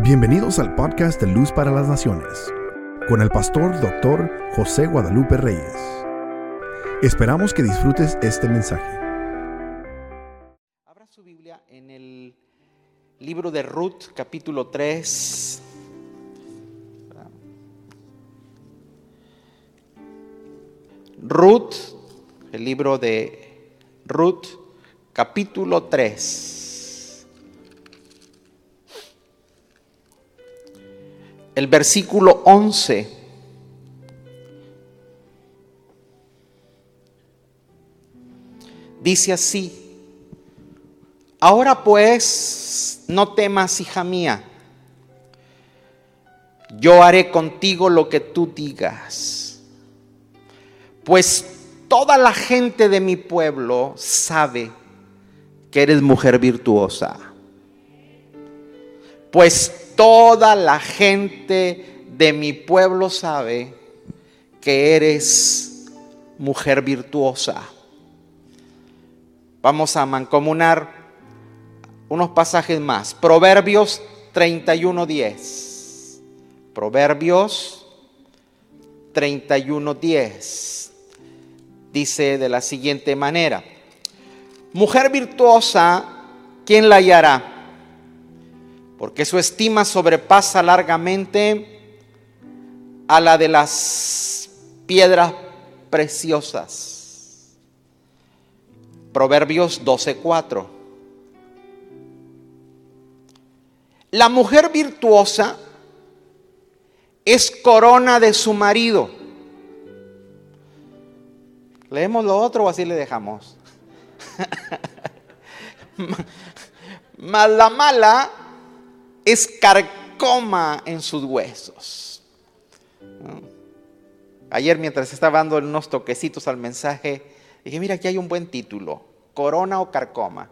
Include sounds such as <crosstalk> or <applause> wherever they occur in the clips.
Bienvenidos al podcast de Luz para las Naciones, con el pastor doctor José Guadalupe Reyes. Esperamos que disfrutes este mensaje. Abra su Biblia en el libro de Ruth, capítulo 3. Ruth, el libro de Ruth, capítulo 3. El versículo 11. Dice así. Ahora pues, no temas, hija mía. Yo haré contigo lo que tú digas. Pues toda la gente de mi pueblo sabe que eres mujer virtuosa. Pues toda la gente de mi pueblo sabe que eres mujer virtuosa. Vamos a mancomunar unos pasajes más. Proverbios 31.10. Proverbios 31.10. Dice de la siguiente manera. Mujer virtuosa, ¿quién la hallará? Porque su estima sobrepasa largamente a la de las piedras preciosas. Proverbios 12.4. La mujer virtuosa es corona de su marido. ¿Leemos lo otro o así le dejamos? <laughs> Mas la mala es carcoma en sus huesos. Ayer mientras estaba dando unos toquecitos al mensaje, dije, mira, aquí hay un buen título, corona o carcoma.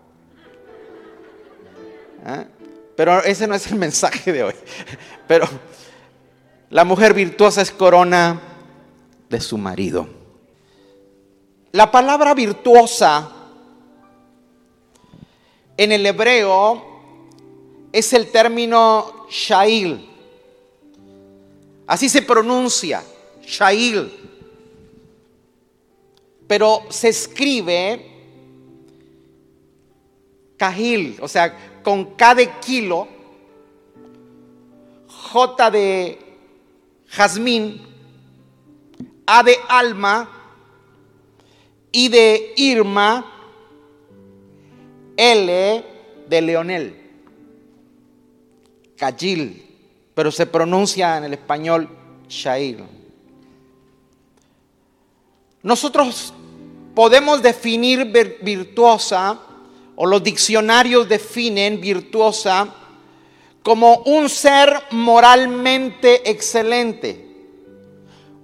¿Ah? Pero ese no es el <laughs> mensaje de hoy. Pero la mujer virtuosa es corona de su marido. La palabra virtuosa en el hebreo es el término shail. Así se pronuncia, shail. Pero se escribe kahil, o sea, con K de kilo, J de jazmín, A de alma, I de Irma, L de Leonel. Pero se pronuncia en el español Shail. Nosotros podemos definir virtuosa, o los diccionarios definen virtuosa como un ser moralmente excelente,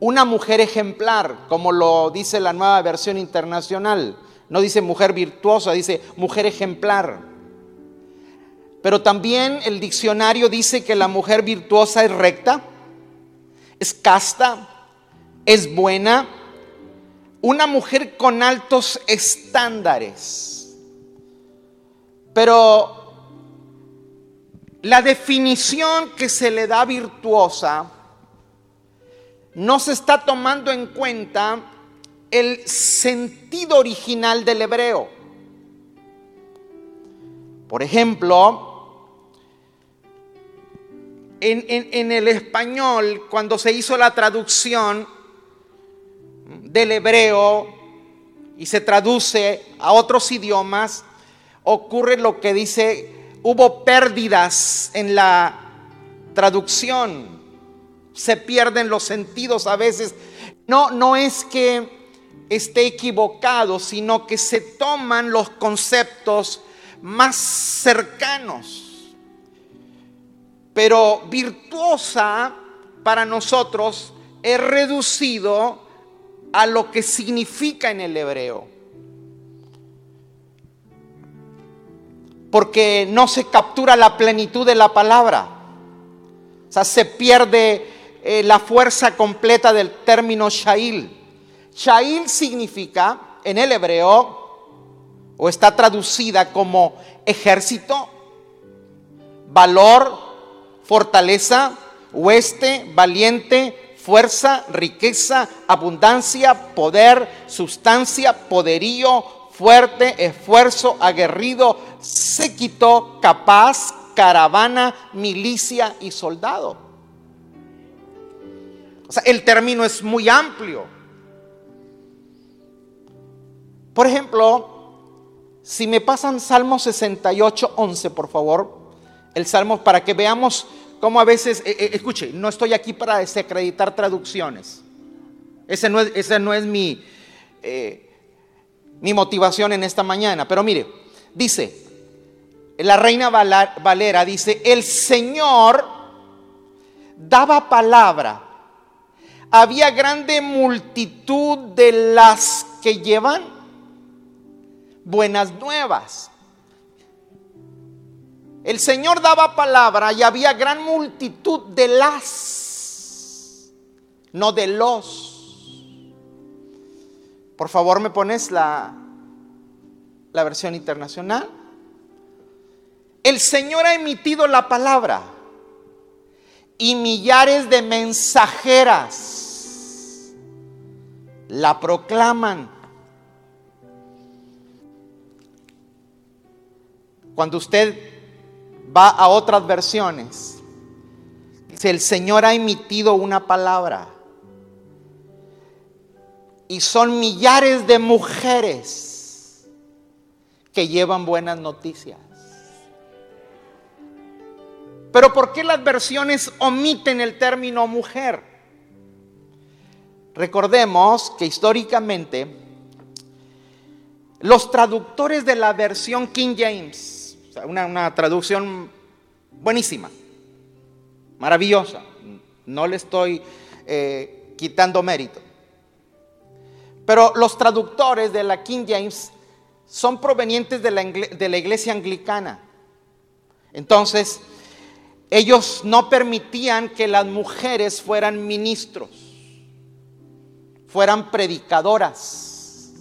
una mujer ejemplar, como lo dice la nueva versión internacional. No dice mujer virtuosa, dice mujer ejemplar. Pero también el diccionario dice que la mujer virtuosa es recta, es casta, es buena, una mujer con altos estándares. Pero la definición que se le da virtuosa no se está tomando en cuenta el sentido original del hebreo. Por ejemplo, en, el español, cuando se hizo la traducción del hebreo y se traduce a otros idiomas, ocurre lo que dice, hubo pérdidas en la traducción, se pierden los sentidos a veces. No, no es que esté equivocado, sino que se toman los conceptos más cercanos. Pero virtuosa para nosotros es reducido a lo que significa en el hebreo. Porque no se captura la plenitud de la palabra. O sea, se pierde eh, la fuerza completa del término Shail. Shail significa en el hebreo, o está traducida como ejército, valor, fortaleza, hueste, valiente, fuerza, riqueza, abundancia, poder, sustancia, poderío, fuerte, esfuerzo, aguerrido, séquito, capaz, caravana, milicia y soldado. O sea, el término es muy amplio. Por ejemplo, si me pasan Salmo 68, 11, por favor, el Salmo para que veamos cómo a veces, eh, eh, escuche, no estoy aquí para desacreditar traducciones. Ese no es, esa no es mi, eh, mi motivación en esta mañana. Pero mire, dice, la reina Valera dice, el Señor daba palabra. Había grande multitud de las que llevan buenas nuevas. El Señor daba palabra y había gran multitud de las, no de los. Por favor, me pones la, la versión internacional. El Señor ha emitido la palabra y millares de mensajeras la proclaman. Cuando usted va a otras versiones, el Señor ha emitido una palabra. Y son millares de mujeres que llevan buenas noticias. Pero ¿por qué las versiones omiten el término mujer? Recordemos que históricamente los traductores de la versión King James, una, traducción buenísima, maravillosa, no le estoy eh, quitando mérito, pero los traductores de la King James son provenientes de la, de la iglesia anglicana. Entonces, ellos no permitían que las mujeres fueran ministros, fueran predicadoras.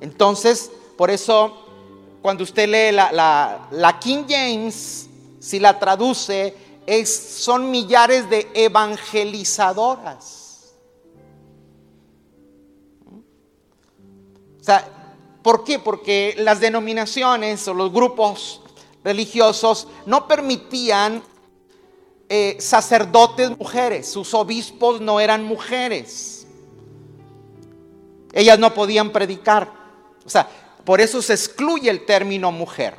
Entonces, por eso, cuando usted lee la, King James, si la traduce, es, son millares de evangelizadoras. O sea, ¿por qué? Porque las denominaciones o los grupos religiosos no permitían eh, sacerdotes mujeres, sus obispos no eran mujeres. Ellas no podían predicar. O sea, por eso se excluye el término mujer.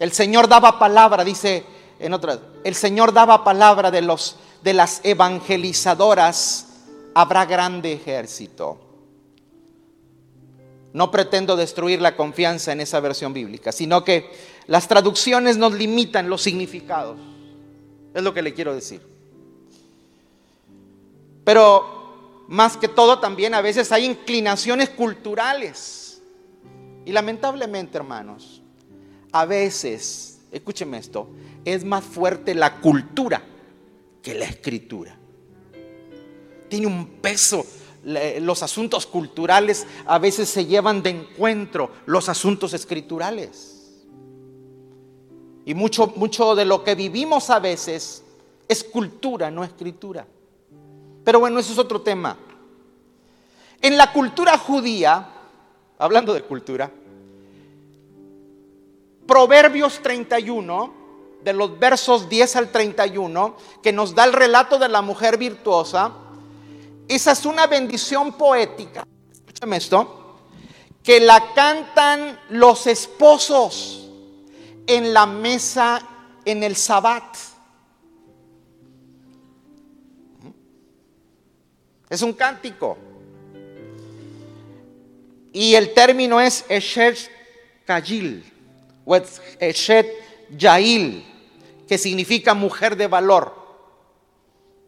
El Señor daba palabra, dice en otras, el Señor daba palabra de los de las evangelizadoras, habrá grande ejército. No pretendo destruir la confianza en esa versión bíblica, sino que las traducciones nos limitan los significados. Es lo que le quiero decir. Pero más que todo también a veces hay inclinaciones culturales. Y lamentablemente, hermanos, a veces, escúcheme esto, es más fuerte la cultura que la escritura. Tiene un peso los asuntos culturales a veces se llevan de encuentro los asuntos escriturales. Y mucho, mucho de lo que vivimos a veces es cultura, no escritura. Pero bueno, eso es otro tema. En la cultura judía, hablando de cultura, Proverbios 31, de los versos 10 al 31, que nos da el relato de la mujer virtuosa, esa es una bendición poética. Escúchame esto. Que la cantan los esposos en la mesa en el sabbat. Es un cántico. Y el término es Eshet Kajil o Eshet Yail, que significa mujer de valor.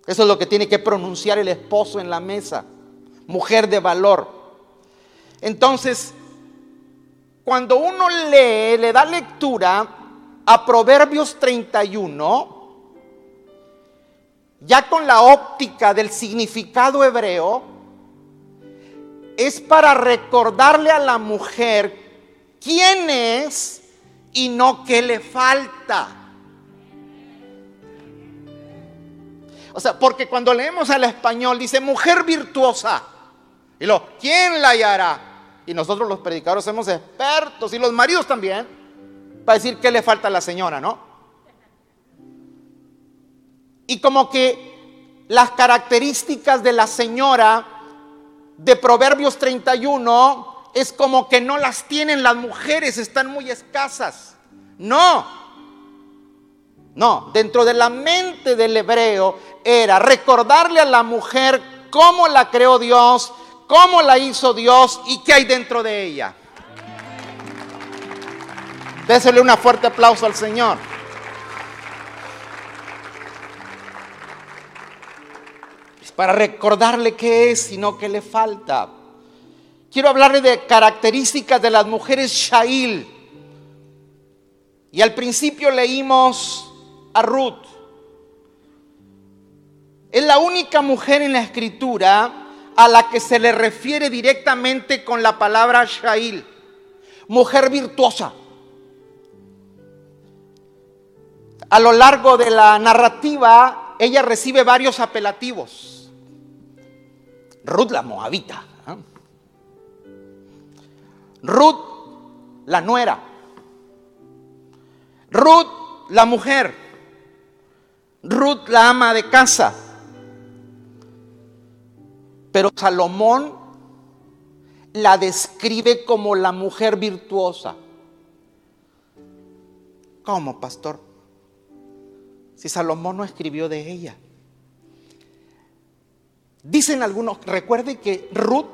Eso es lo que tiene que pronunciar el esposo en la mesa. Mujer de valor. Entonces, cuando uno lee, le da lectura a Proverbios 31, ya con la óptica del significado hebreo, es para recordarle a la mujer quién es y no qué le falta. O sea, porque cuando leemos al español dice mujer virtuosa. Y lo, ¿quién la hallará? Y nosotros los predicadores somos expertos y los maridos también para decir qué le falta a la señora, ¿no? Y como que las características de la señora de Proverbios 31 es como que no las tienen las mujeres, están muy escasas. No, no, dentro de la mente del hebreo era recordarle a la mujer cómo la creó Dios, cómo la hizo Dios y qué hay dentro de ella. Désele un fuerte aplauso al Señor. Para recordarle qué es y no qué le falta. Quiero hablarle de características de las mujeres Shail. Y al principio leímos a Ruth. Es la única mujer en la escritura a la que se le refiere directamente con la palabra Shail, mujer virtuosa. A lo largo de la narrativa, ella recibe varios apelativos. Ruth la Moabita. Ruth la nuera. Ruth la mujer. Ruth la ama de casa. Pero Salomón la describe como la mujer virtuosa. ¿Cómo, pastor? Si Salomón no escribió de ella. Dicen algunos, recuerde que Ruth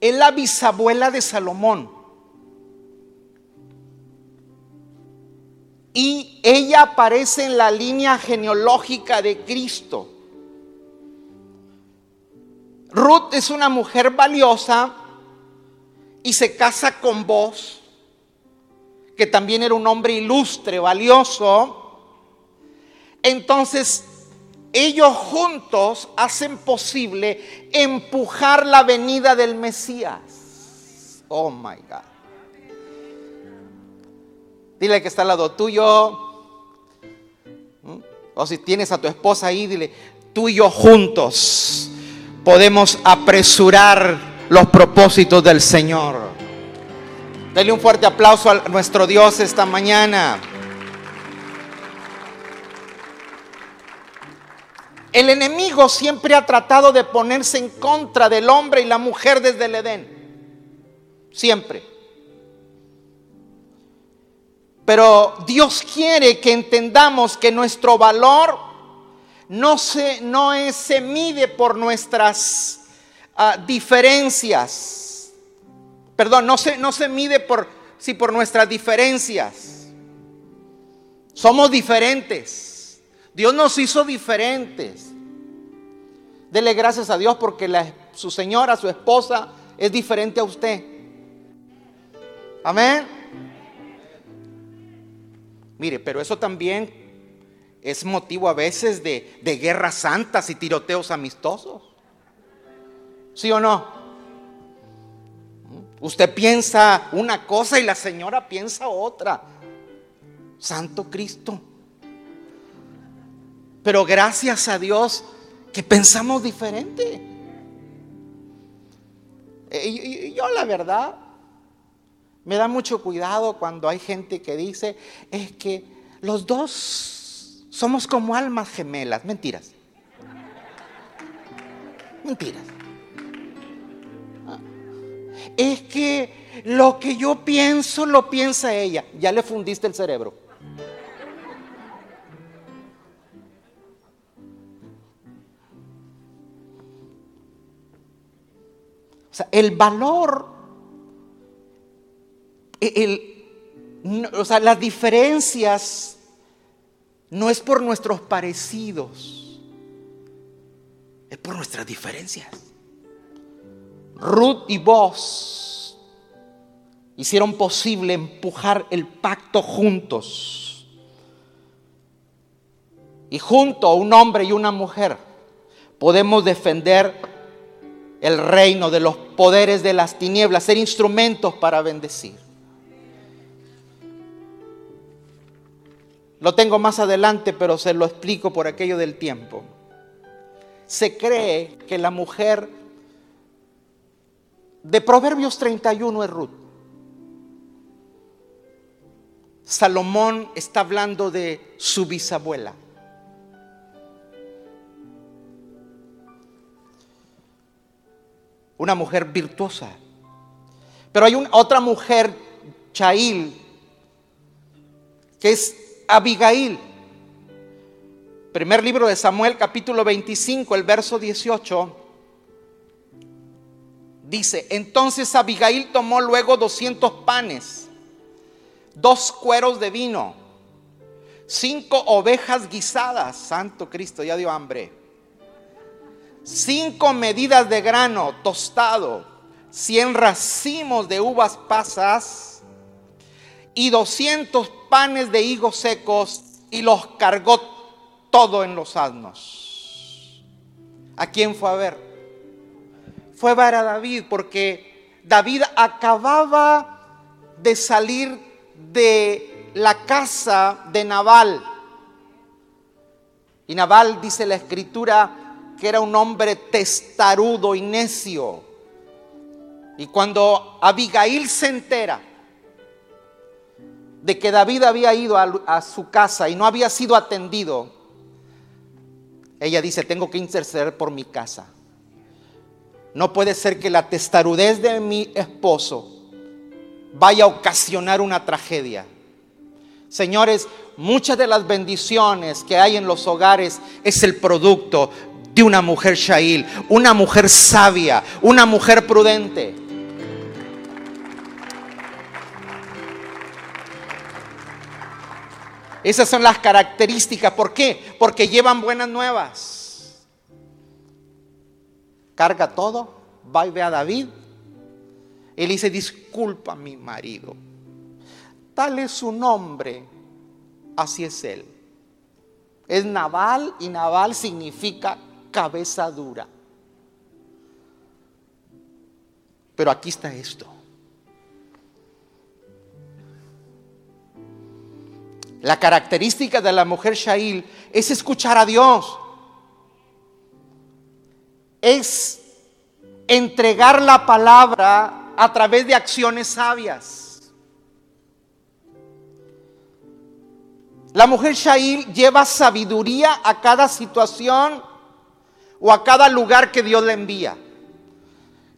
es la bisabuela de Salomón. Y ella aparece en la línea genealógica de Cristo. Ruth es una mujer valiosa y se casa con vos, que también era un hombre ilustre, valioso. Entonces, ellos juntos hacen posible empujar la venida del Mesías. Oh my God. Dile que está al lado tuyo. ¿Mm? O si tienes a tu esposa ahí, dile, tú y yo juntos podemos apresurar los propósitos del Señor. Dale un fuerte aplauso a nuestro Dios esta mañana. El enemigo siempre ha tratado de ponerse en contra del hombre y la mujer desde el Edén. Siempre. Pero Dios quiere que entendamos que nuestro valor no se, no es, se mide por nuestras uh, diferencias. Perdón, no se, no se mide por, sí, por nuestras diferencias. Somos diferentes. Dios nos hizo diferentes. Dele gracias a Dios porque su señora, su esposa, es diferente a usted. Amén. Mire, pero eso también es motivo a veces de, guerras santas y tiroteos amistosos. ¿Sí o no? Usted piensa una cosa y la señora piensa otra. Santo Cristo. Pero gracias a Dios que pensamos diferente. Eh, y yo la verdad, me da mucho cuidado cuando hay gente que dice, es que los dos somos como almas gemelas. Mentiras. Mentiras. Es que lo que yo pienso lo piensa ella. Ya le fundiste el cerebro. El valor, el, o sea, las diferencias no es por nuestros parecidos, es por nuestras diferencias. Ruth y vos hicieron posible empujar el pacto juntos. Y junto a un hombre y una mujer podemos defender el reino de los poderes de las tinieblas, ser instrumentos para bendecir. Lo tengo más adelante, pero se lo explico por aquello del tiempo. se cree que la mujer de Proverbios 31 es Ruth. Salomón está hablando de su bisabuela. Una mujer virtuosa. Pero hay otra mujer, Chail, que es Abigail. Primer libro de Samuel, capítulo 25, el verso 18. Dice, entonces Abigail tomó luego 200 panes, dos cueros de vino, cinco ovejas guisadas, santo Cristo, ya dio hambre, cinco medidas de grano tostado, cien racimos de uvas pasas y 200 panes de higos secos y los cargó todo en los asnos. ¿A quién fue a ver? Fue a ver a David porque David acababa de salir de la casa de Nabal. Y Nabal dice la escritura que era un hombre testarudo y necio. Y cuando Abigail se entera de que David había ido a, su casa y no había sido atendido, ella dice, tengo que interceder por mi casa. No puede ser que la testarudez de mi esposo vaya a ocasionar una tragedia. Señores, muchas de las bendiciones que hay en los hogares es el producto de una mujer Shail, una mujer sabia, una mujer prudente. Esas son las características. ¿Por qué? Porque llevan buenas nuevas. Carga todo, va y ve a David. Él dice, disculpa mi marido. Tal es su nombre, así es él. Es Naval y Naval significa cabeza dura. Pero aquí está esto. La característica de la mujer Shail es escuchar a Dios. Es entregar la palabra a través de acciones sabias. La mujer Shail lleva sabiduría a cada situación o a cada lugar que Dios le envía.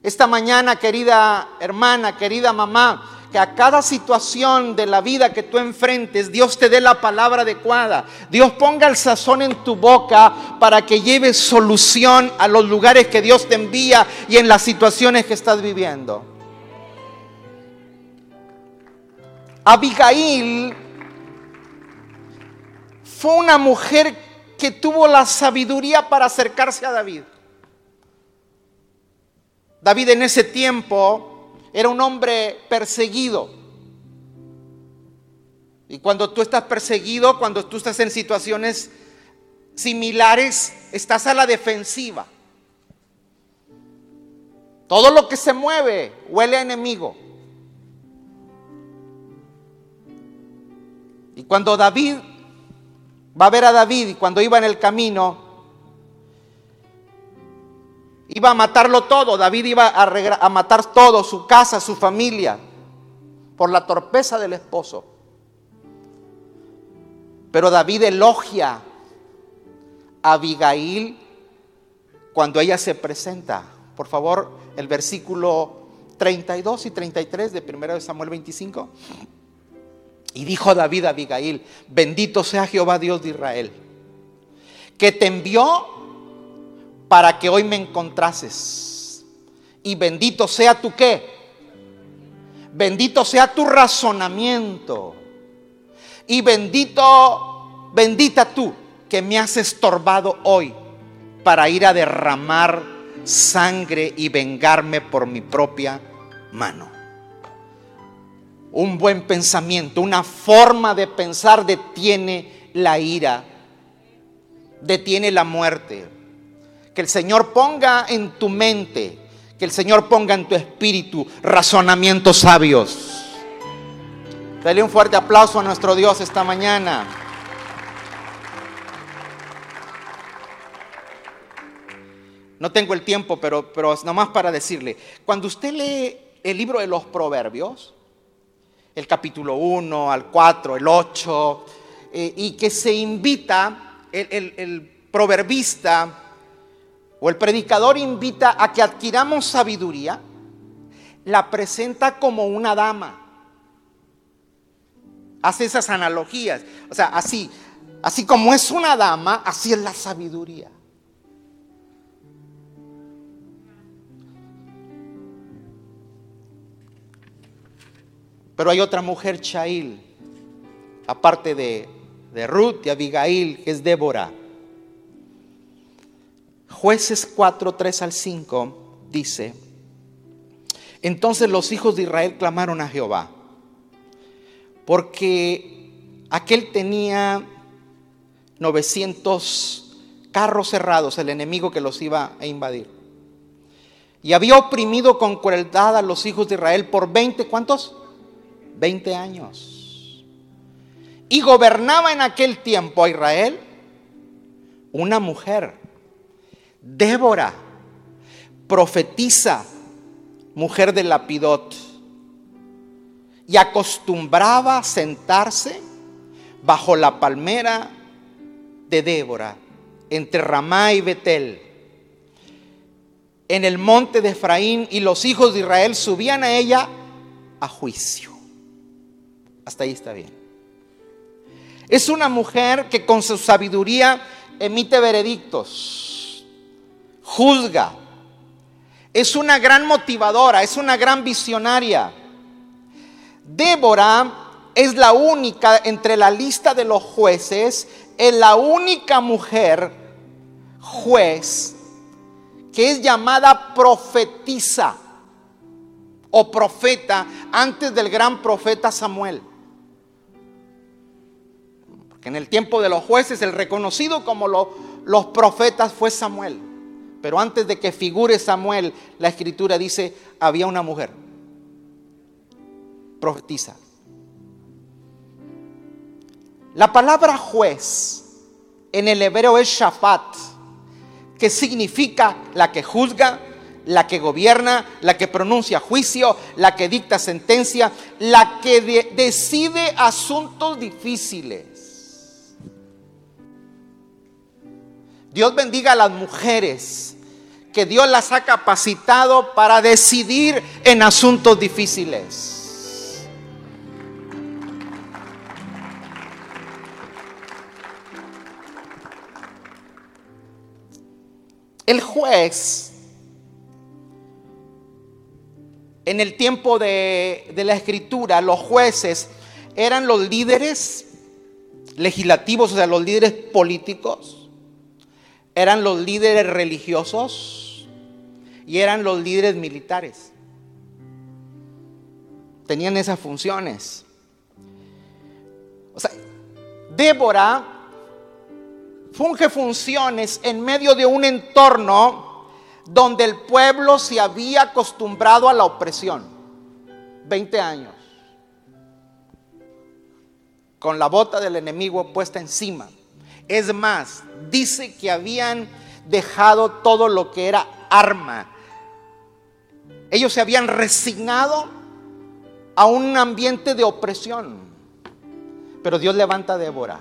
Esta mañana, querida hermana, querida mamá, que a cada situación de la vida que tú enfrentes, Dios te dé la palabra adecuada. Dios ponga el sazón en tu boca para que lleves solución a los lugares que Dios te envía y en las situaciones que estás viviendo. Abigail fue una mujer que tuvo la sabiduría para acercarse a David. David en ese tiempo era un hombre perseguido. Y cuando tú estás perseguido, cuando tú estás en situaciones similares, estás a la defensiva. Todo lo que se mueve huele a enemigo. Y cuando David va a ver a David cuando iba en el camino, Iba a matarlo todo. David iba a, matar todo, su casa, su familia, por la torpeza del esposo. Pero David elogia a Abigail cuando ella se presenta. Por favor, el versículo 32 y 33 de 1 Samuel 25. Y dijo David a Abigail, bendito sea Jehová Dios de Israel, que te envió para que hoy me encontrases. Y bendito sea tu qué. Bendito sea tu razonamiento. Y bendito, bendita tú que me has estorbado hoy para ir a derramar sangre y vengarme por mi propia mano. Un buen pensamiento, una forma de pensar detiene la ira, detiene la muerte. Que el Señor ponga en tu mente, que el Señor ponga en tu espíritu razonamientos sabios. Dale un fuerte aplauso a nuestro Dios esta mañana. No tengo el tiempo, pero, pero nomás para decirle, cuando usted lee el libro de los proverbios, el capítulo 1 al 4, el 8, eh, y que se invita, el, el proverbista o el predicador invita a que adquiramos sabiduría, la presenta como una dama. Hace esas analogías. O sea, así, así como es una dama, así es la sabiduría. Pero hay otra mujer, Chail, aparte de, de Ruth y Abigail, que es Débora. Jueces 4, 3 al 5 dice, entonces los hijos de Israel clamaron a Jehová, porque aquel tenía 900 carros cerrados, el enemigo que los iba a invadir. Y había oprimido con crueldad a los hijos de Israel por 20, ¿cuántos? 20 años. Y gobernaba en aquel tiempo a Israel una mujer, Débora, profetiza, mujer de Lapidot, y acostumbraba sentarse bajo la palmera de Débora, entre Ramá y Betel, en el monte de Efraín, y los hijos de Israel subían a ella a juicio. Hasta ahí está bien. Es una mujer que con su sabiduría emite veredictos, juzga. Es una gran motivadora, es una gran visionaria. Débora es la única entre la lista de los jueces, es la única mujer juez que es llamada profetisa o profeta antes del gran profeta Samuel en el tiempo de los jueces el reconocido como los profetas fue Samuel. Pero antes de que figure Samuel, la escritura dice, había una mujer, profetiza. La palabra juez en el hebreo es shafat, que significa la que juzga, la que gobierna, la que pronuncia juicio, la que dicta sentencia, la que decide asuntos difíciles. Dios bendiga a las mujeres que Dios las ha capacitado para decidir en asuntos difíciles. El juez, en el tiempo de, la escritura, los jueces eran los líderes legislativos, o sea, los líderes políticos eran los líderes religiosos y eran los líderes militares. Tenían esas funciones. O sea, Débora funge funciones en medio de un entorno donde el pueblo se había acostumbrado a la opresión. 20 años. Con la bota del enemigo puesta encima. Es más, dice que habían dejado todo lo que era arma. Ellos se habían resignado a un ambiente de opresión. Pero Dios levanta a Débora.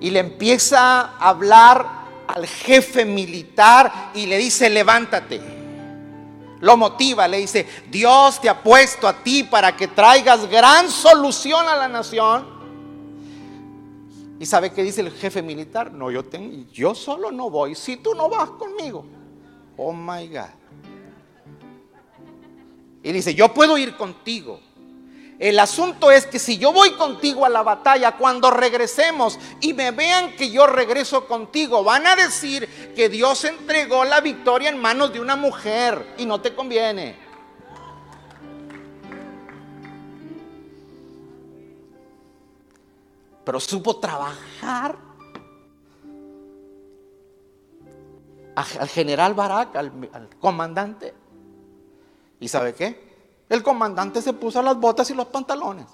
Y le empieza a hablar al jefe militar y le dice, levántate. Lo motiva, le dice, Dios te ha puesto a ti para que traigas gran solución a la nación. ¿Y sabe qué dice el jefe militar? No, yo, tengo, yo solo no voy si tú no vas conmigo. Oh my God. Y dice, yo puedo ir contigo. El asunto es que si yo voy contigo a la batalla, cuando regresemos y me vean que yo regreso contigo, van a decir que Dios entregó la victoria en manos de una mujer y no te conviene. pero supo trabajar. Al general Barak, al, comandante. ¿Y sabe qué? El comandante se puso las botas y los pantalones.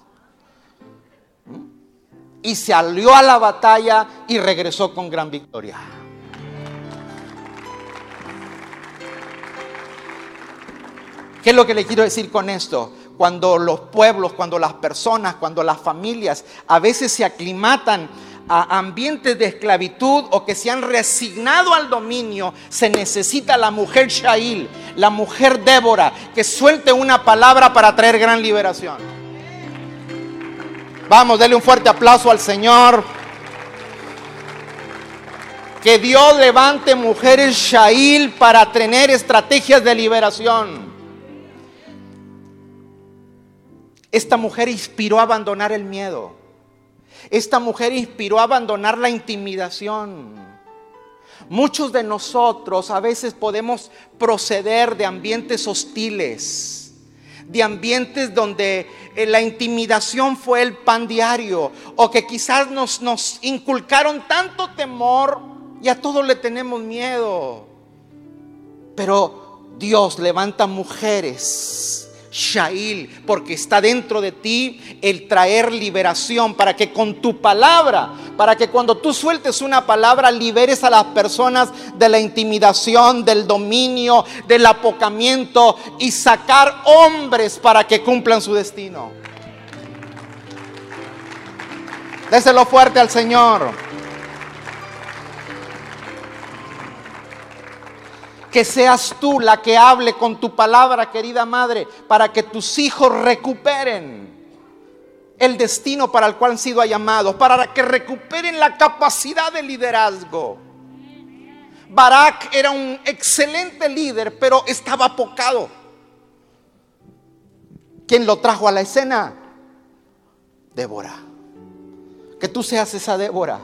¿Mm? Y se alió a la batalla y regresó con gran victoria. ¿Qué es lo que le quiero decir con esto? Cuando los pueblos, cuando las personas, cuando las familias a veces se aclimatan a ambientes de esclavitud o que se han resignado al dominio, se necesita la mujer Shail, la mujer Débora, que suelte una palabra para traer gran liberación. Vamos, denle un fuerte aplauso al Señor. Que Dios levante mujeres Shail para tener estrategias de liberación. Esta mujer inspiró a abandonar el miedo. Esta mujer inspiró a abandonar la intimidación. Muchos de nosotros a veces podemos proceder de ambientes hostiles, de ambientes donde eh, la intimidación fue el pan diario, o que quizás nos, nos inculcaron tanto temor y a todos le tenemos miedo. Pero Dios levanta mujeres Shail, porque está dentro de ti el traer liberación para que con tu palabra, para que cuando tú sueltes una palabra liberes a las personas de la intimidación, del dominio, del apocamiento y sacar hombres para que cumplan su destino. Déselo fuerte al Señor. Que seas tú la que hable con tu palabra, querida madre, para que tus hijos recuperen el destino para el cual han sido llamados, para que recuperen la capacidad de liderazgo. Barak era un excelente líder, pero estaba apocado. ¿Quién lo trajo a la escena? Débora. Que tú seas esa Débora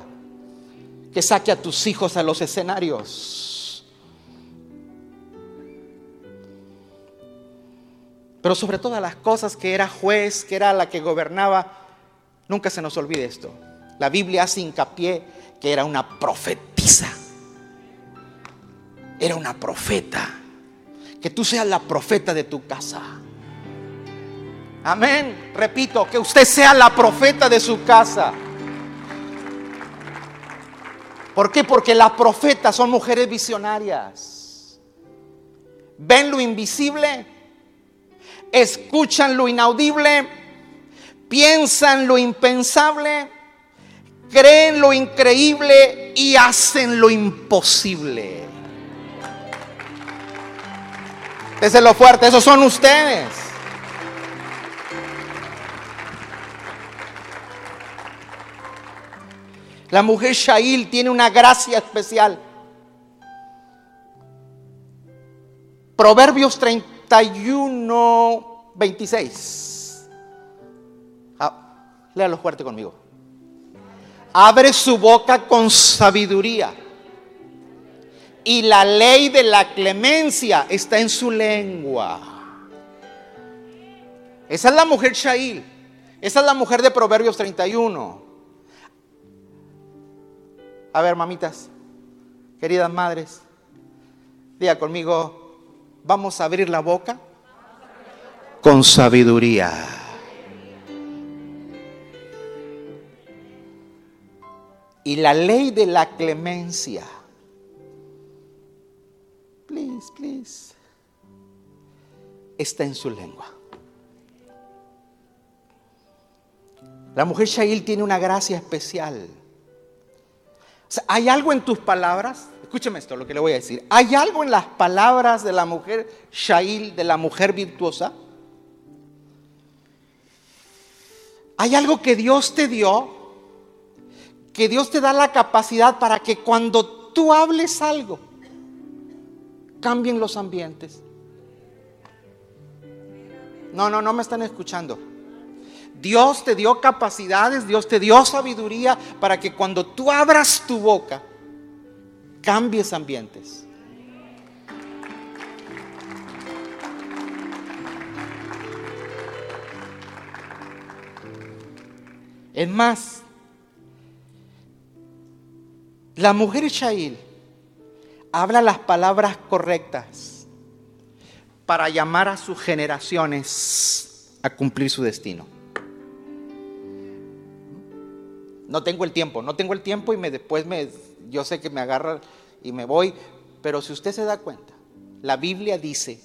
que saque a tus hijos a los escenarios pero sobre todas las cosas que era juez, que era la que gobernaba, nunca se nos olvide esto. La Biblia hace hincapié que era una profetisa. Era una profeta. Que tú seas la profeta de tu casa. Amén. Repito, que usted sea la profeta de su casa. ¿Por qué? Porque las profetas son mujeres visionarias. Ven lo invisible escuchan lo inaudible, piensan lo impensable, creen lo increíble y hacen lo imposible. lo fuerte, esos son ustedes. La mujer Shail tiene una gracia especial. Proverbios 30 31, 26. Ah, léalo fuerte conmigo. Abre su boca con sabiduría. Y la ley de la clemencia está en su lengua. Esa es la mujer Shail. Esa es la mujer de Proverbios 31. A ver, mamitas, queridas madres, diga conmigo, Vamos a abrir la boca con sabiduría. Y la ley de la clemencia. Please, please. Está en su lengua. La mujer Shail tiene una gracia especial. Hay algo en tus palabras Escúcheme esto, lo que le voy a decir. ¿Hay algo en las palabras de la mujer Shail, de la mujer virtuosa? ¿Hay algo que Dios te dio? Que Dios te da la capacidad para que cuando tú hables algo, cambien los ambientes. No, no, no me están escuchando. Dios te dio capacidades, Dios te dio sabiduría para que cuando tú abras tu boca, cambies ambientes. Es más, la mujer Shail habla las palabras correctas para llamar a sus generaciones a cumplir su destino. No tengo el tiempo, no tengo el tiempo y me, después me yo sé que me agarra y me voy, pero si usted se da cuenta, la Biblia dice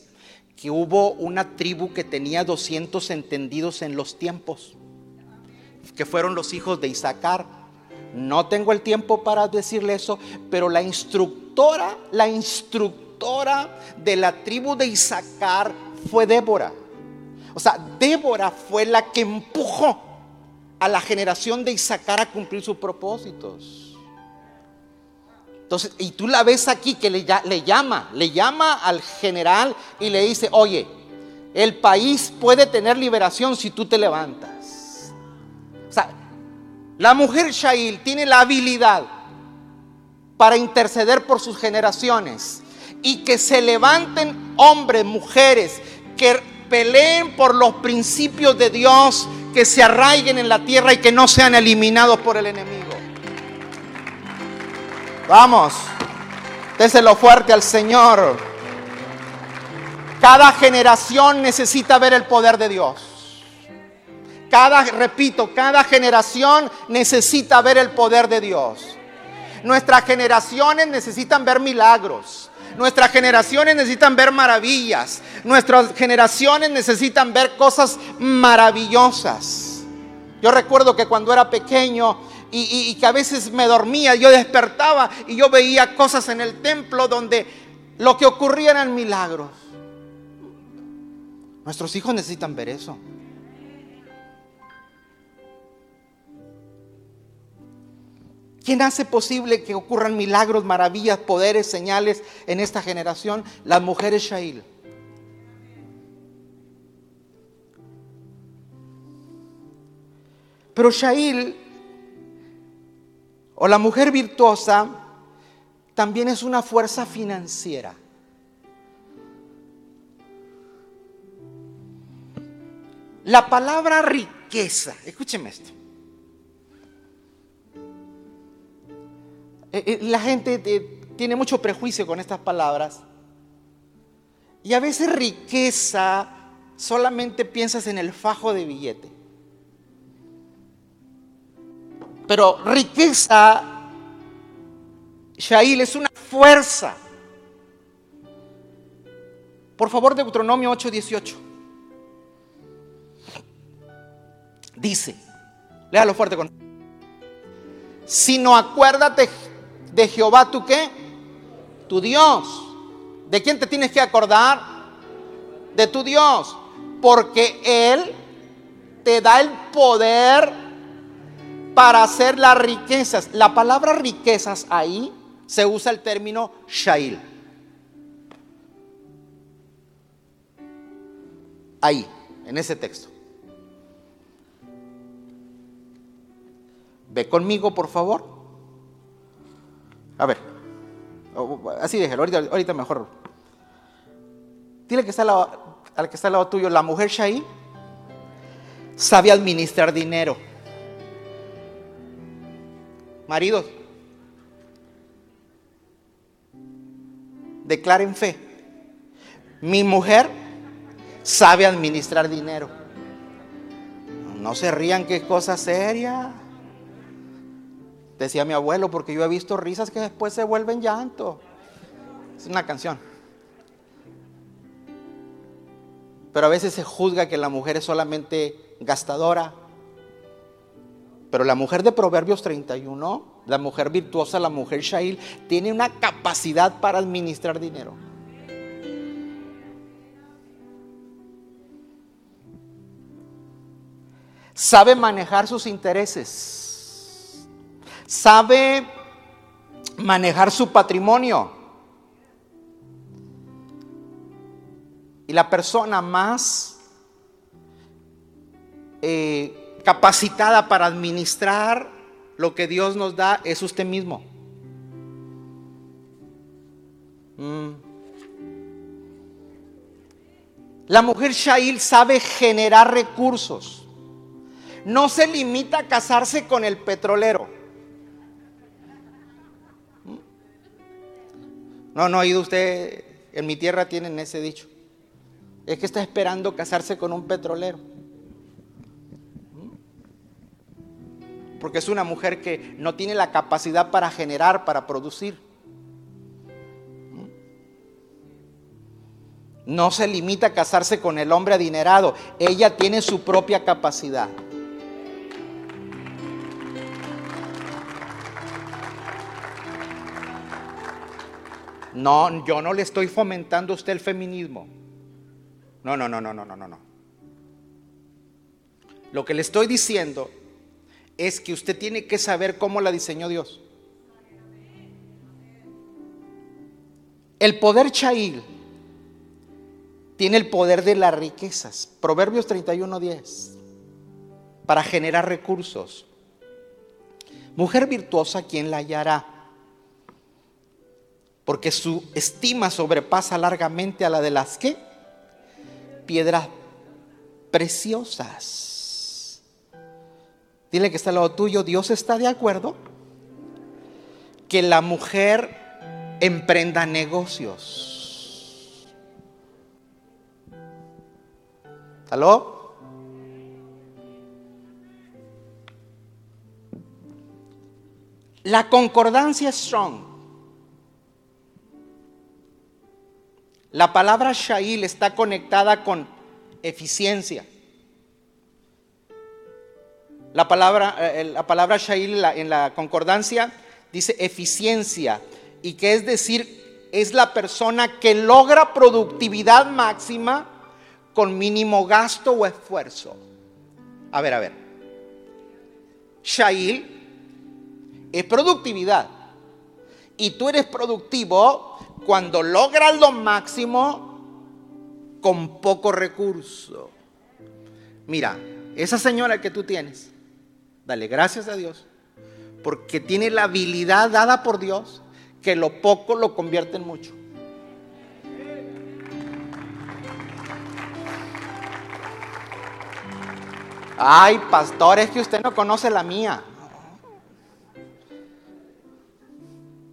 que hubo una tribu que tenía 200 entendidos en los tiempos, que fueron los hijos de Isaacar. No tengo el tiempo para decirle eso, pero la instructora, la instructora de la tribu de Isaacar fue Débora. O sea, Débora fue la que empujó a la generación de Isaacar a cumplir sus propósitos. Entonces, y tú la ves aquí que le, le llama, le llama al general y le dice, oye, el país puede tener liberación si tú te levantas. O sea, la mujer Shail tiene la habilidad para interceder por sus generaciones y que se levanten hombres, mujeres, que peleen por los principios de Dios, que se arraiguen en la tierra y que no sean eliminados por el enemigo. Vamos, déselo fuerte al Señor. Cada generación necesita ver el poder de Dios. Cada, repito, cada generación necesita ver el poder de Dios. Nuestras generaciones necesitan ver milagros. Nuestras generaciones necesitan ver maravillas. Nuestras generaciones necesitan ver cosas maravillosas. Yo recuerdo que cuando era pequeño y, que a veces me dormía, yo despertaba y yo veía cosas en el templo donde lo que ocurría eran milagros. Nuestros hijos necesitan ver eso. ¿Quién hace posible que ocurran milagros, maravillas, poderes, señales en esta generación? Las mujeres Shail. Pero Shail o la mujer virtuosa también es una fuerza financiera. La palabra riqueza, escúcheme esto. La gente eh, tiene mucho prejuicio con estas palabras. Y a veces riqueza solamente piensas en el fajo de billete. Pero riqueza, Shail, es una fuerza. Por favor, Deuteronomio 8:18. Dice, léalo fuerte con. no acuérdate de Jehová tu qué? Tu Dios. ¿De quién te tienes que acordar? De tu Dios. Porque Él te da el poder para hacer las riquezas. La palabra riquezas ahí se usa el término shail. Ahí, en ese texto. Ve conmigo, por favor. A ver, así déjelo, ahorita, ahorita mejor. Dile que está al, que está al lado tuyo, la mujer Shail sabe administrar dinero. Maridos, declaren fe. Mi mujer sabe administrar dinero. No se rían que es cosa seria. Decía mi abuelo, porque yo he visto risas que después se vuelven llanto. Es una canción. Pero a veces se juzga que la mujer es solamente gastadora, pero la mujer de Proverbios 31, la mujer virtuosa, la mujer Shail, tiene una capacidad para administrar dinero. Sabe manejar sus intereses. Sabe manejar su patrimonio. Y la persona más eh, capacitada para administrar lo que Dios nos da es usted mismo. Mm. La mujer Shail sabe generar recursos. No se limita a casarse con el petrolero. No, no ha oído usted, en mi tierra tienen ese dicho. Es que está esperando casarse con un petrolero. porque es una mujer que no tiene la capacidad para generar, para producir. no se limita a casarse con el hombre adinerado. Ella tiene su propia capacidad. No, yo no le estoy fomentando a usted el feminismo. No, no, no, no, no, no, no. Lo que le estoy diciendo es que usted tiene que saber cómo la diseñó Dios. El poder Chail tiene el poder de las riquezas. Proverbios 31:10. Para generar recursos. Mujer virtuosa, ¿quién la hallará? Porque su estima sobrepasa largamente a la de las que piedras preciosas. Dile que está al lado tuyo, Dios está de acuerdo que la mujer emprenda negocios. ¿Aló? La concordancia strong. La palabra Shail está conectada con eficiencia. La palabra, eh, la palabra Shail en la concordancia dice eficiencia y que es decir, es la persona que logra productividad máxima con mínimo gasto o esfuerzo. A ver, a ver. Shail es productividad. Y tú eres productivo cuando logras lo máximo con poco recurso. Mira, esa señora que tú tienes, dale gracias a Dios, porque tiene la habilidad dada por Dios que lo poco lo convierte en mucho. Ay, pastor, es que usted no conoce la mía.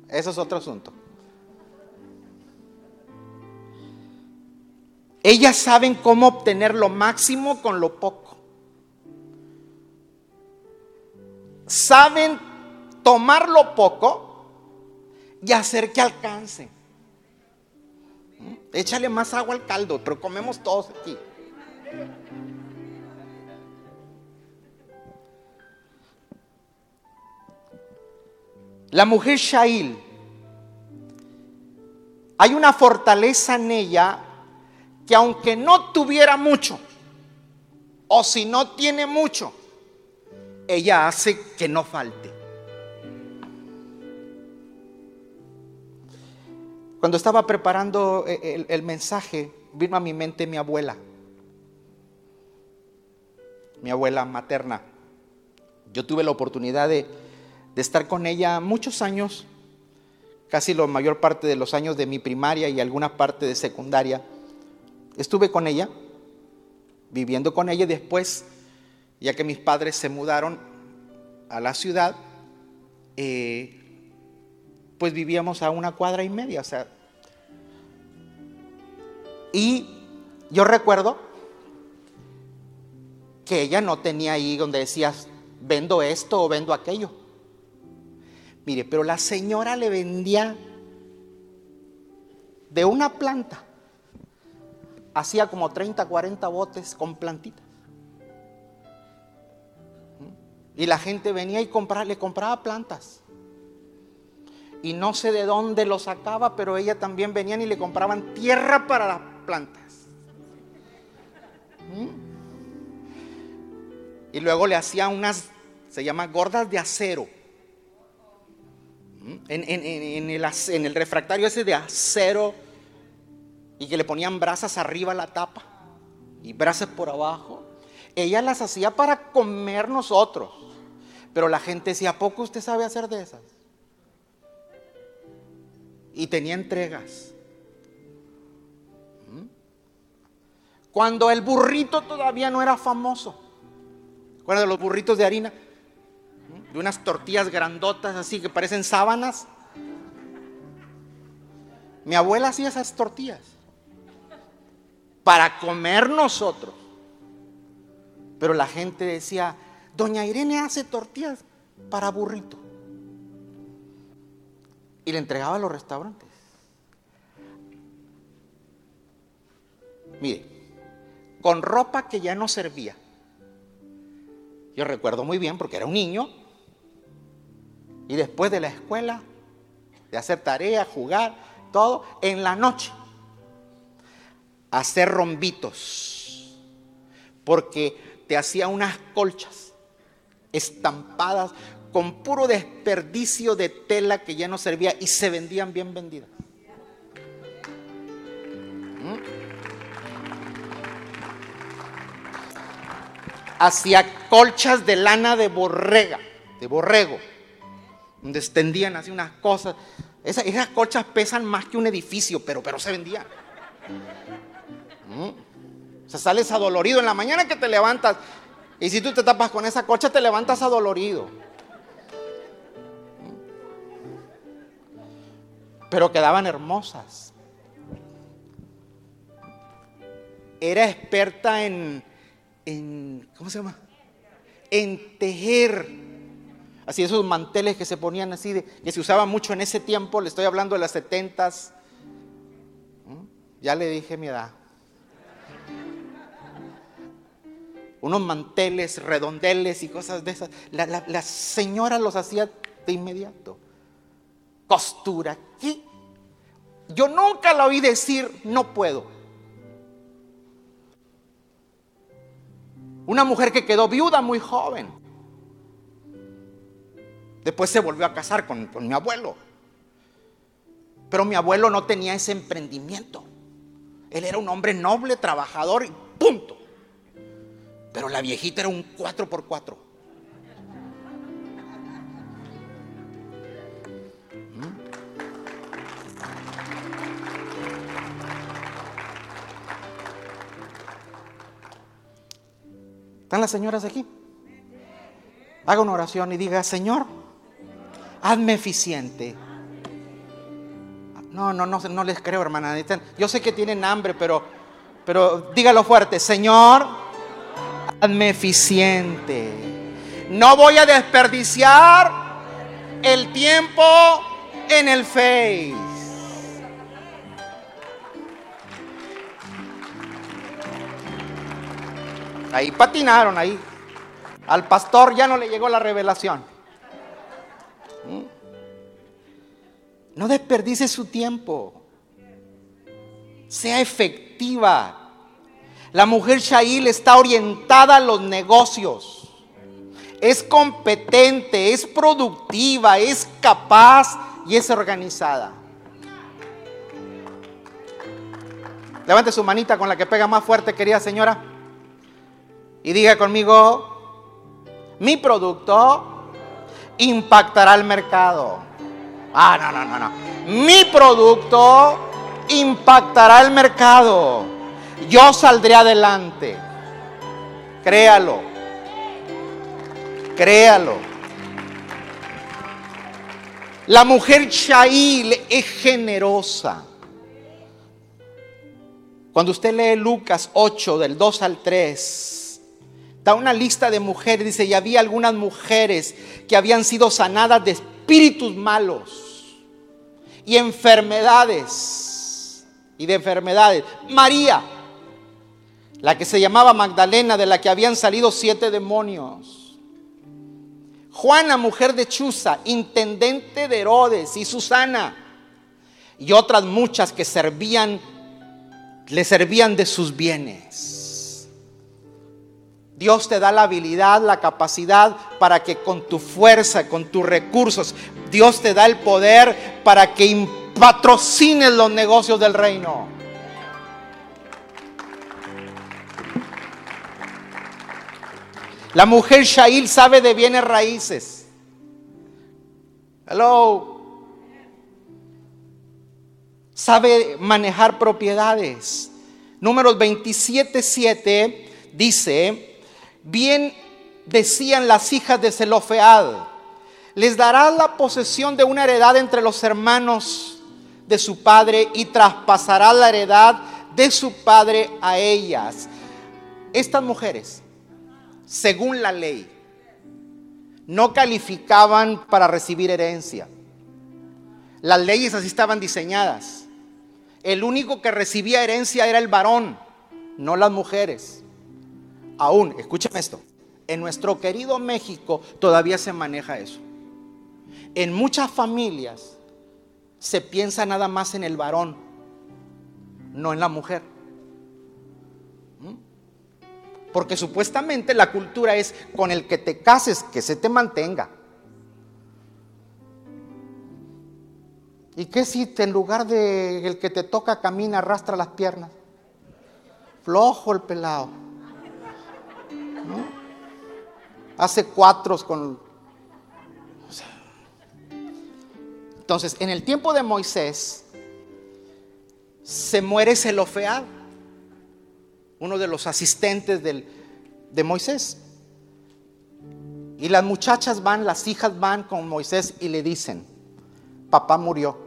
Eso es otro asunto. Ellas saben cómo obtener lo máximo con lo poco. Saben tomar lo poco y hacer que alcance. Échale más agua al caldo, pero comemos todos aquí. La mujer Shail, hay una fortaleza en ella que aunque no tuviera mucho, o si no tiene mucho, ella hace que no falte. Cuando estaba preparando eh, el, mensaje, vino a mi mente mi abuela, mi abuela materna. Yo tuve la oportunidad de, de estar con ella muchos años, casi la mayor parte de los años de mi primaria y alguna parte de secundaria. Estuve con ella, viviendo con ella y después, ya que mis padres se mudaron a la ciudad, eh, pues vivíamos a una cuadra y media. Y yo recuerdo que ella no tenía ahí donde decías, vendo esto o vendo aquello. Mire, pero la señora le vendía de una planta, hacía como 30, 40 botes con plantitas. Y la gente venía y le compraba plantas y no sé de dónde lo sacaba, pero ella también venían y le compraban tierra para las plantas. ¿Mm? Y luego le hacía unas, se llama gordas de acero. ¿Mm? En, el, en el refractario ese de acero y que le ponían brasas arriba a la tapa y brasas por abajo. Ella las hacía para comer nosotros. Pero la gente decía, ¿a poco usted sabe hacer de esas? y tenía entregas. ¿Mm? Cuando el burrito todavía no era famoso. de los burritos de harina? ¿Mm? De unas tortillas grandotas así que parecen sábanas. Mi abuela hacía esas tortillas para comer nosotros. Pero la gente decía, doña Irene hace tortillas para burrito y le entregaba a los restaurantes. Mire, con ropa que ya no servía. Yo recuerdo muy bien porque era un niño. Y después de la escuela, de hacer tarea, jugar, todo, en la noche, hacer rombitos. Porque te hacía unas colchas estampadas con puro desperdicio de tela que ya no servía y se vendían bien vendidas. Hacía colchas de lana de borrega, de borrego, donde extendían así unas cosas. Esas, esas colchas pesan más que un edificio, pero, pero se vendían. O sea, sales adolorido en la mañana que te levantas. Y si tú te tapas con esa colcha, te levantas adolorido. Pero quedaban hermosas. Era experta en, en, ¿cómo se llama? En tejer. Así esos manteles que se ponían así, que se usaban mucho en ese tiempo, le estoy hablando de las setentas. ¿Mm? Ya le dije mi edad. Unos manteles, redondeles y cosas de esas. La, señora los hacía de inmediato. Costura. ¿Qué? Yo nunca la oí decir, no puedo. Una mujer que quedó viuda muy joven. Después se volvió a casar con, mi abuelo. Pero mi abuelo no tenía ese emprendimiento. Él era un hombre noble, trabajador y punto. Pero la viejita era un 4 por 4 ¿Están las señoras aquí? Haga una oración y diga, Señor, hazme eficiente. No, no, no, no les creo, hermana. Yo sé que tienen hambre, pero, pero dígalo fuerte, Señor, hazme eficiente. No voy a desperdiciar el tiempo en el Face. Ahí patinaron, ahí. Al pastor ya no le llegó la revelación. ¿Mm? No desperdice su tiempo. Sea efectiva. La mujer Shail está orientada a los negocios. Es competente, es productiva, es capaz y es organizada. Levante su manita con la que pega más fuerte, querida señora. Y diga conmigo, mi producto impactará al mercado. Ah, no, no, no, no. Mi producto impactará al mercado. Yo saldré adelante. Créalo. Créalo. La mujer Shail es generosa. Cuando usted lee Lucas 8 del 2 al 3, Da una lista de mujeres, dice, y había algunas mujeres que habían sido sanadas de espíritus malos y enfermedades. Y de enfermedades. María, la que se llamaba Magdalena, de la que habían salido siete demonios. Juana, mujer de Chuza, intendente de Herodes, y Susana, y otras muchas que servían, le servían de sus bienes. Dios te da la habilidad, la capacidad para que con tu fuerza, con tus recursos, Dios te da el poder para que patrocines los negocios del reino. La mujer Shail sabe de bienes raíces. Hello. Sabe manejar propiedades. Números 27, 7 dice, Bien decían las hijas de Zelofead, les dará la posesión de una heredad entre los hermanos de su padre y traspasará la heredad de su padre a ellas. Estas mujeres, según la ley, no calificaban para recibir herencia. Las leyes así estaban diseñadas. El único que recibía herencia era el varón. no las mujeres. Aún, escúcheme esto, en nuestro querido México todavía se maneja eso. En muchas familias se piensa nada más en el varón, no en la mujer. Porque supuestamente la cultura es con el que te cases, que se te mantenga. ¿Y qué si en lugar de el que te toca camina, arrastra las piernas? Flojo el pelado. Hace cuatro con... Entonces, en el tiempo de Moisés, se muere Zelofead, uno de los asistentes de Moisés. Y las muchachas van, las hijas van con Moisés y le dicen, papá murió,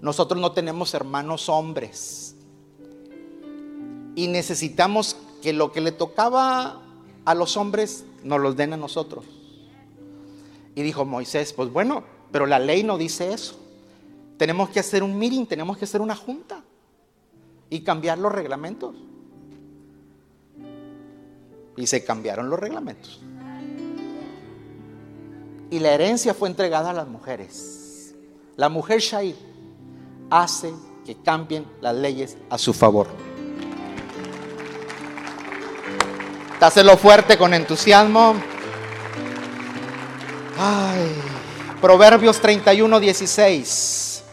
nosotros no tenemos hermanos hombres y necesitamos que lo que le tocaba a los hombres nos los den a nosotros. Y dijo Moisés, pues bueno, pero la ley no dice eso. Tenemos que hacer un meeting, tenemos que hacer una junta y cambiar los reglamentos. Y se cambiaron los reglamentos. Y la herencia fue entregada a las mujeres. La mujer Shai hace que cambien las leyes a su favor. Dáselo fuerte con entusiasmo. Ay, Proverbios 31, 16.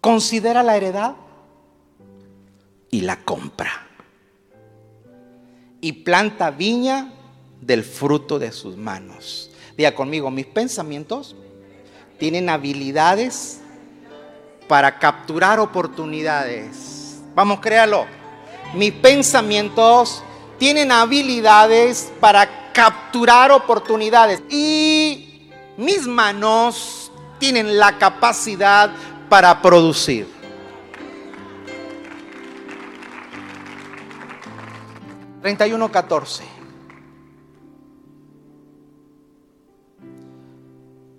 Considera la heredad y la compra. Y planta viña del fruto de sus manos. Diga conmigo, mis pensamientos tienen habilidades para capturar oportunidades. Vamos, créalo mis pensamientos tienen habilidades para capturar oportunidades y mis manos tienen la capacidad para producir. ...31.14...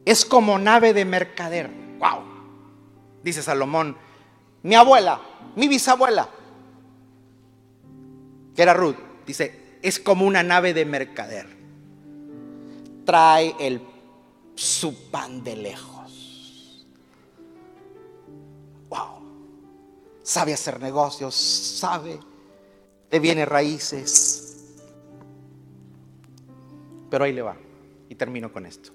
Es como nave de mercader. Wow. Dice Salomón. Mi abuela, mi bisabuela, que era Ruth, dice, es como una nave de mercader. Trae el, su pan de lejos. Wow. Sabe hacer negocios, sabe de bienes raíces. Pero ahí le va. Y termino con esto.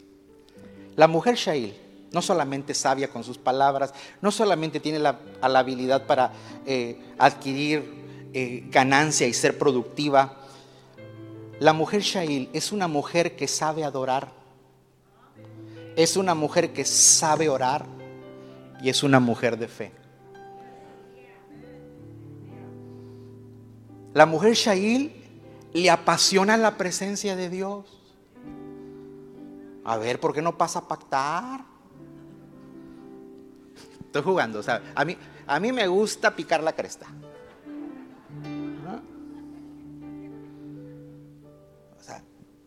La mujer Shail no solamente sabia con sus palabras, no solamente tiene la, habilidad para eh, adquirir eh, ganancia y ser productiva. La mujer Shail es una mujer que sabe adorar, es una mujer que sabe orar y es una mujer de fe. La mujer Shail le apasiona la presencia de Dios. A ver, ¿por qué no pasa a pactar? Estoy jugando, a mí, a mí me gusta picar la cresta.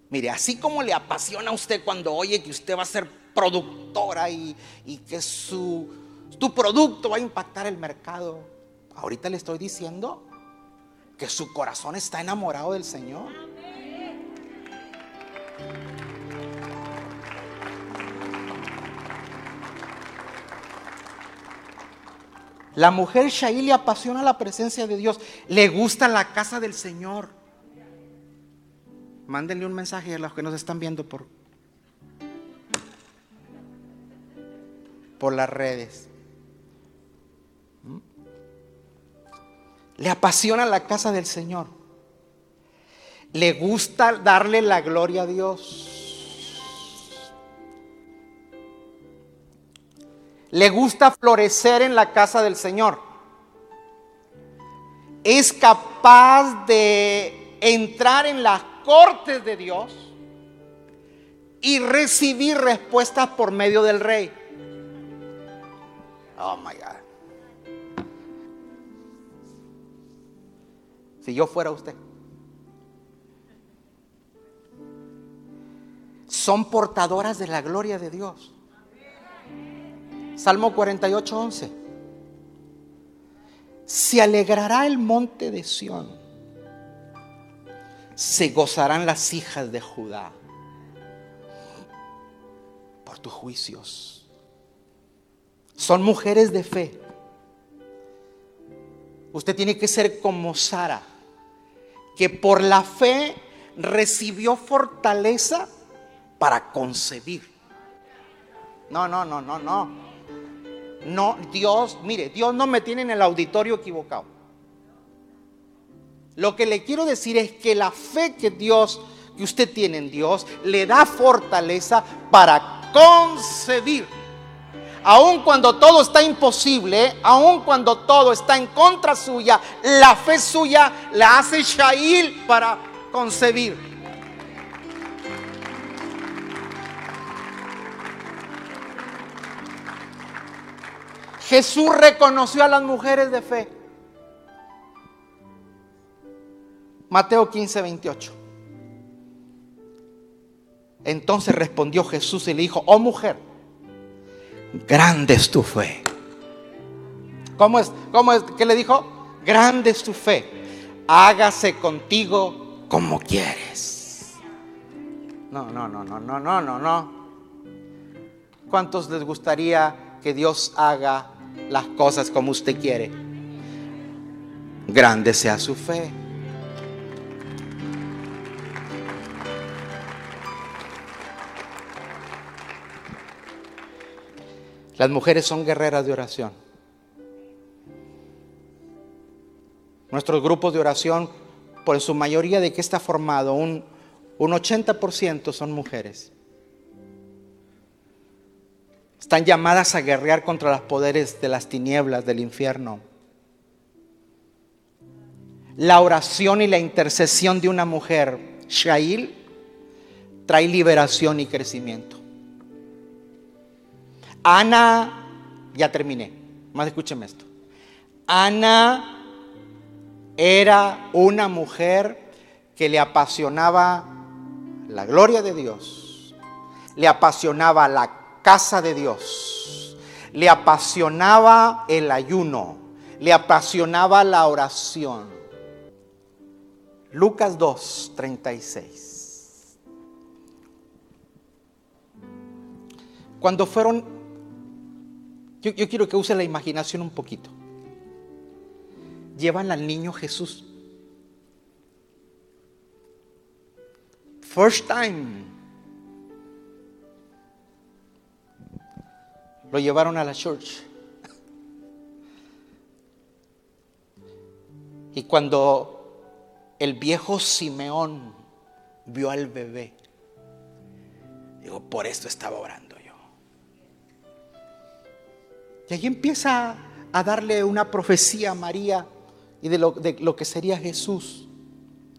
Mire, así como le apasiona a usted cuando oye que usted va a ser productora y, que su, producto va a impactar el mercado, ahorita le estoy diciendo que su corazón está enamorado del Señor. La mujer Shaí le apasiona la presencia de Dios, le gusta la casa del Señor. Mándenle un mensaje a los que nos están viendo por, por las redes. Le apasiona la casa del Señor. Le gusta darle la gloria a Dios. Le gusta florecer en la casa del Señor. Es capaz de entrar en la cortes de Dios y recibir respuestas por medio del rey. Oh my God. Si yo fuera usted. Son portadoras de la gloria de Dios. Salmo 48, 11. se alegrará el monte de Sión, se gozarán las hijas de Judá por tus juicios. Son mujeres de fe. Usted tiene que ser como Sara, que por la fe recibió fortaleza para concebir. No, no, no, no, no. No, Dios, mire, Dios no me tiene en el auditorio equivocado. Lo que le quiero decir es que la fe que Dios, que usted tiene en Dios, le da fortaleza para concebir. Aun cuando todo está imposible, aun cuando todo está en contra suya, la fe suya la hace Shail para concebir. Jesús reconoció a las mujeres de fe. Mateo 15, 28. Entonces respondió Jesús y le dijo, oh mujer, grande es tu fe. ¿Cómo es? ¿Cómo es? ¿Qué le dijo? Grande es tu fe. Hágase contigo como quieres. No, no, no, no, no, no, no, no. ¿Cuántos les gustaría que Dios haga las cosas como usted quiere. Grande sea su fe. Las mujeres son guerreras de oración. Nuestros grupos de oración, por su mayoría de que está formado, un, un 80% son mujeres. Están llamadas a guerrear contra los poderes de las tinieblas del infierno. La oración y la intercesión de una mujer, Shail, trae liberación y crecimiento. Ana, ya terminé, más escúcheme esto. Ana era una mujer que le apasionaba la gloria de Dios, le apasionaba la casa de Dios. Le apasionaba el ayuno, le apasionaba la oración. Lucas 2, 36. Cuando fueron, yo, quiero que use la imaginación un poquito. Llevan al niño Jesús. First time Lo llevaron a la church. Y cuando el viejo Simeón vio al bebé, digo, por esto estaba orando Y ahí empieza a darle una profecía a María y de lo, de lo que sería Jesús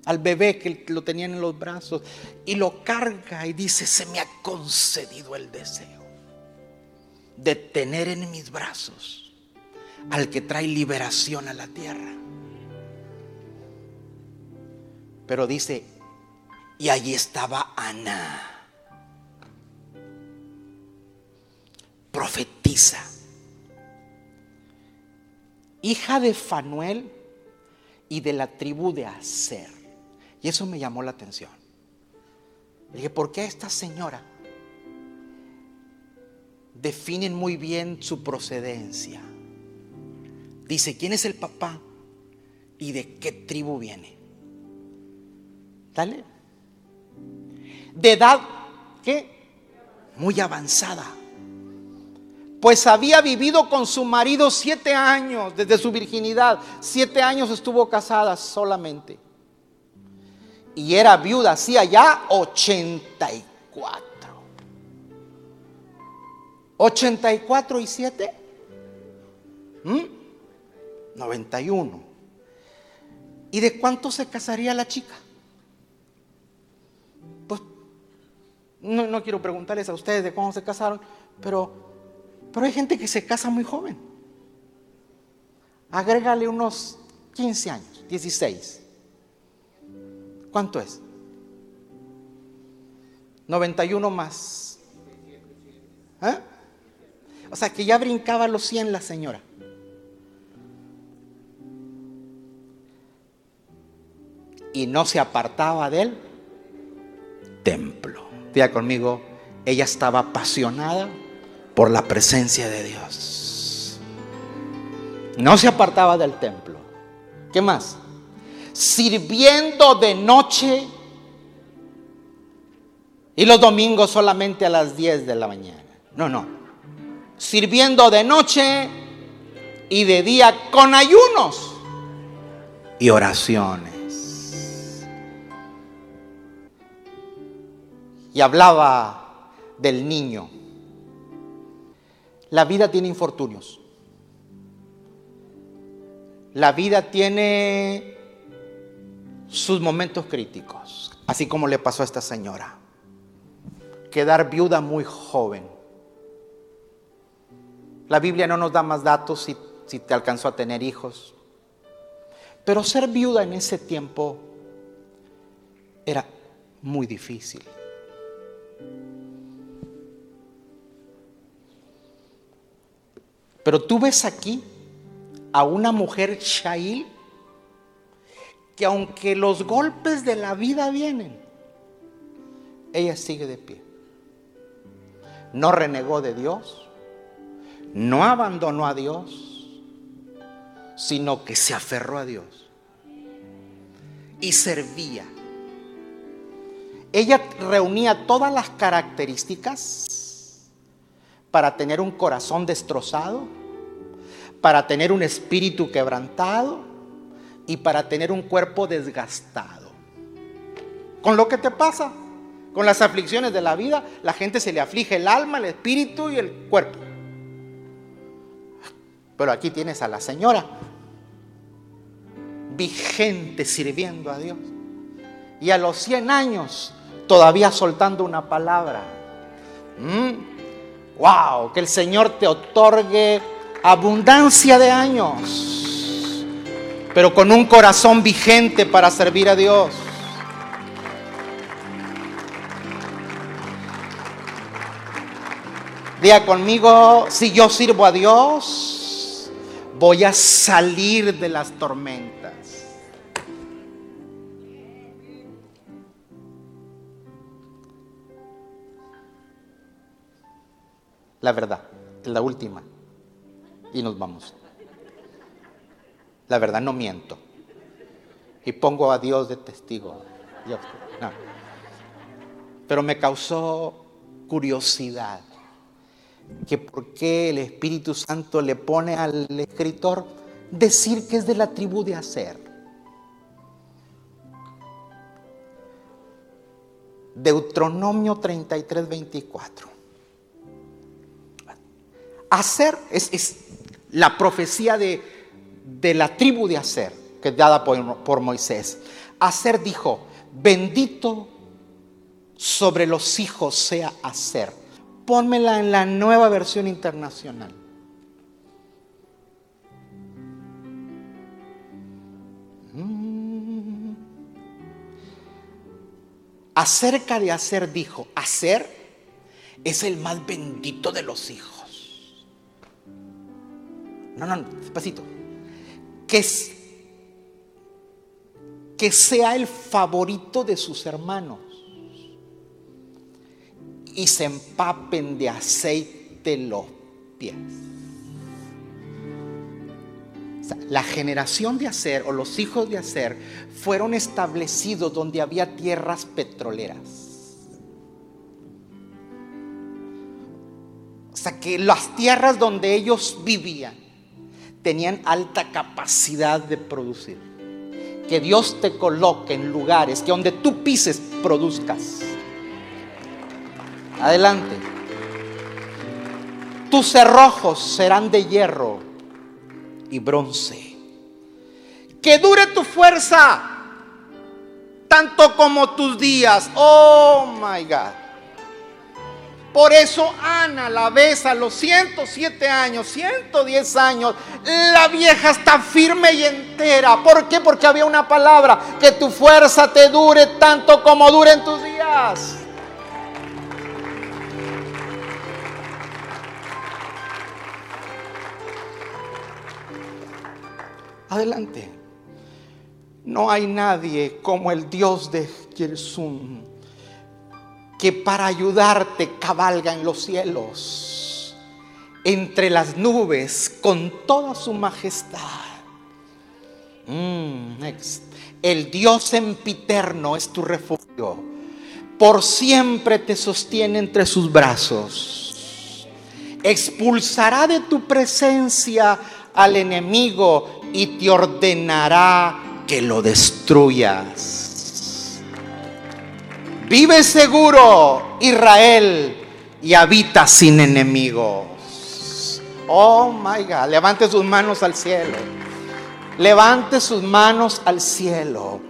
al bebé que lo tenían en los brazos y lo carga y dice, se me ha concedido el deseo de tener en mis brazos al que trae liberación a la tierra. Pero dice, y allí estaba Ana. Profetiza. Hija de Fanuel y de la tribu de Aser. Y eso me llamó la atención. dije, ¿por qué esta señora definen muy bien su procedencia. Dice, ¿quién es el papá y de qué tribu viene? Dale. De edad, ¿qué? Muy avanzada. Pues había vivido con su marido siete años desde su virginidad. Siete años estuvo casada solamente. Y era viuda, hacía ya 84. 84 y 7. 91. ¿Mm? ¿Y de cuánto se casaría la chica? Pues no, no, quiero preguntarles a ustedes de cómo se casaron, pero, pero hay gente que se casa muy joven. Agrégale unos 15 años, 16. ¿Cuánto es? 91 más. ¿Eh? O sea, que ya brincaba los 100 la señora. Y no se apartaba del templo. Diga conmigo, ella estaba apasionada por la presencia de Dios. No se apartaba del templo. ¿Qué más? Sirviendo de noche y los domingos solamente a las 10 de la mañana. No, no. Sirviendo de noche y de día con ayunos y oraciones. Y hablaba del niño. La vida tiene infortunios. La vida tiene sus momentos críticos, así como le pasó a esta señora. Quedar viuda muy joven. La Biblia no nos da más datos si si te alcanzó a tener hijos. Pero ser viuda en ese tiempo era muy difícil. Pero tú ves aquí a una mujer Shail que aunque los golpes de la vida vienen, ella sigue de pie. No renegó de Dios, no abandonó a Dios, sino que se aferró a Dios y servía. Ella reunía todas las características para tener un corazón destrozado, para tener un espíritu quebrantado y para tener un cuerpo desgastado. Con lo que te pasa, con las aflicciones de la vida, la gente se le aflige el alma, el espíritu y el cuerpo. Pero aquí tienes a la señora vigente sirviendo a Dios. Y a los 100 años todavía soltando una palabra. ¡Wow! Que el Señor te otorgue abundancia de años, pero con un corazón vigente para servir a Dios. Diga conmigo, si yo sirvo a Dios, voy a salir de las tormentas. La verdad, la última. Y nos vamos. La verdad, no miento. Y pongo a Dios de testigo. Pero me causó curiosidad que por qué el Espíritu Santo le pone al escritor decir que es de la tribu de Aser. Deuteronomio 33, 24. Hacer es, la profecía de, la tribu de Hacer, que es dada por, por Moisés. Hacer dijo, bendito sobre los hijos sea hacer. Pónmela en la nueva versión internacional. Mm. Acerca de hacer dijo, hacer es el más bendito de los hijos. No, no, despacito. Que, que sea el favorito de sus hermanos y se empapen de aceite los pies. la generación de Acer o los hijos de Acer fueron establecidos donde había tierras petroleras. O sea que las tierras donde ellos vivían tenían alta capacidad de producir. Que Dios te coloque en lugares que donde tú pises produzcas. Adelante. Tus cerrojos serán de hierro y bronce. Que dure tu fuerza tanto como tus días. Oh my God. Por eso Ana la ves a los 107 años, 110 años. La vieja está firme y entera. ¿Por qué? Porque había una palabra. Que tu fuerza te dure tanto como duren tus días. Adelante. No hay nadie como el Dios de Jerusalén que para ayudarte cabalga en los cielos, entre las nubes, con toda su majestad. Mm, el Dios sempiterno es tu refugio. Por siempre te sostiene entre sus brazos. Expulsará de tu presencia al enemigo y te ordenará que lo destruyas. Vive seguro, Israel, y habita sin enemigos. Oh my God, levante sus manos al cielo. Levante sus manos al cielo.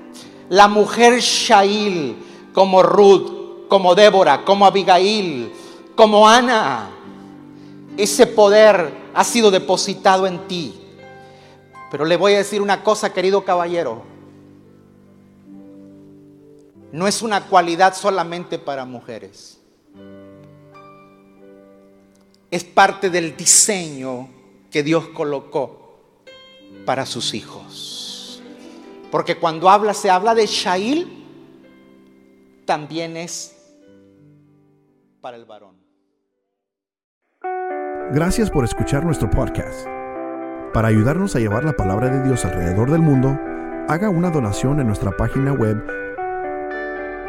La mujer Shail, como Ruth, como Débora, como Abigail, como Ana, ese poder ha sido depositado en ti. Pero le voy a decir una cosa, querido caballero. No es una cualidad solamente para mujeres. Es parte del diseño que Dios colocó para sus hijos. Porque cuando habla, se habla de Shail, también es para el varón. Gracias por escuchar nuestro podcast. Para ayudarnos a llevar la palabra de Dios alrededor del mundo, haga una donación en nuestra página web.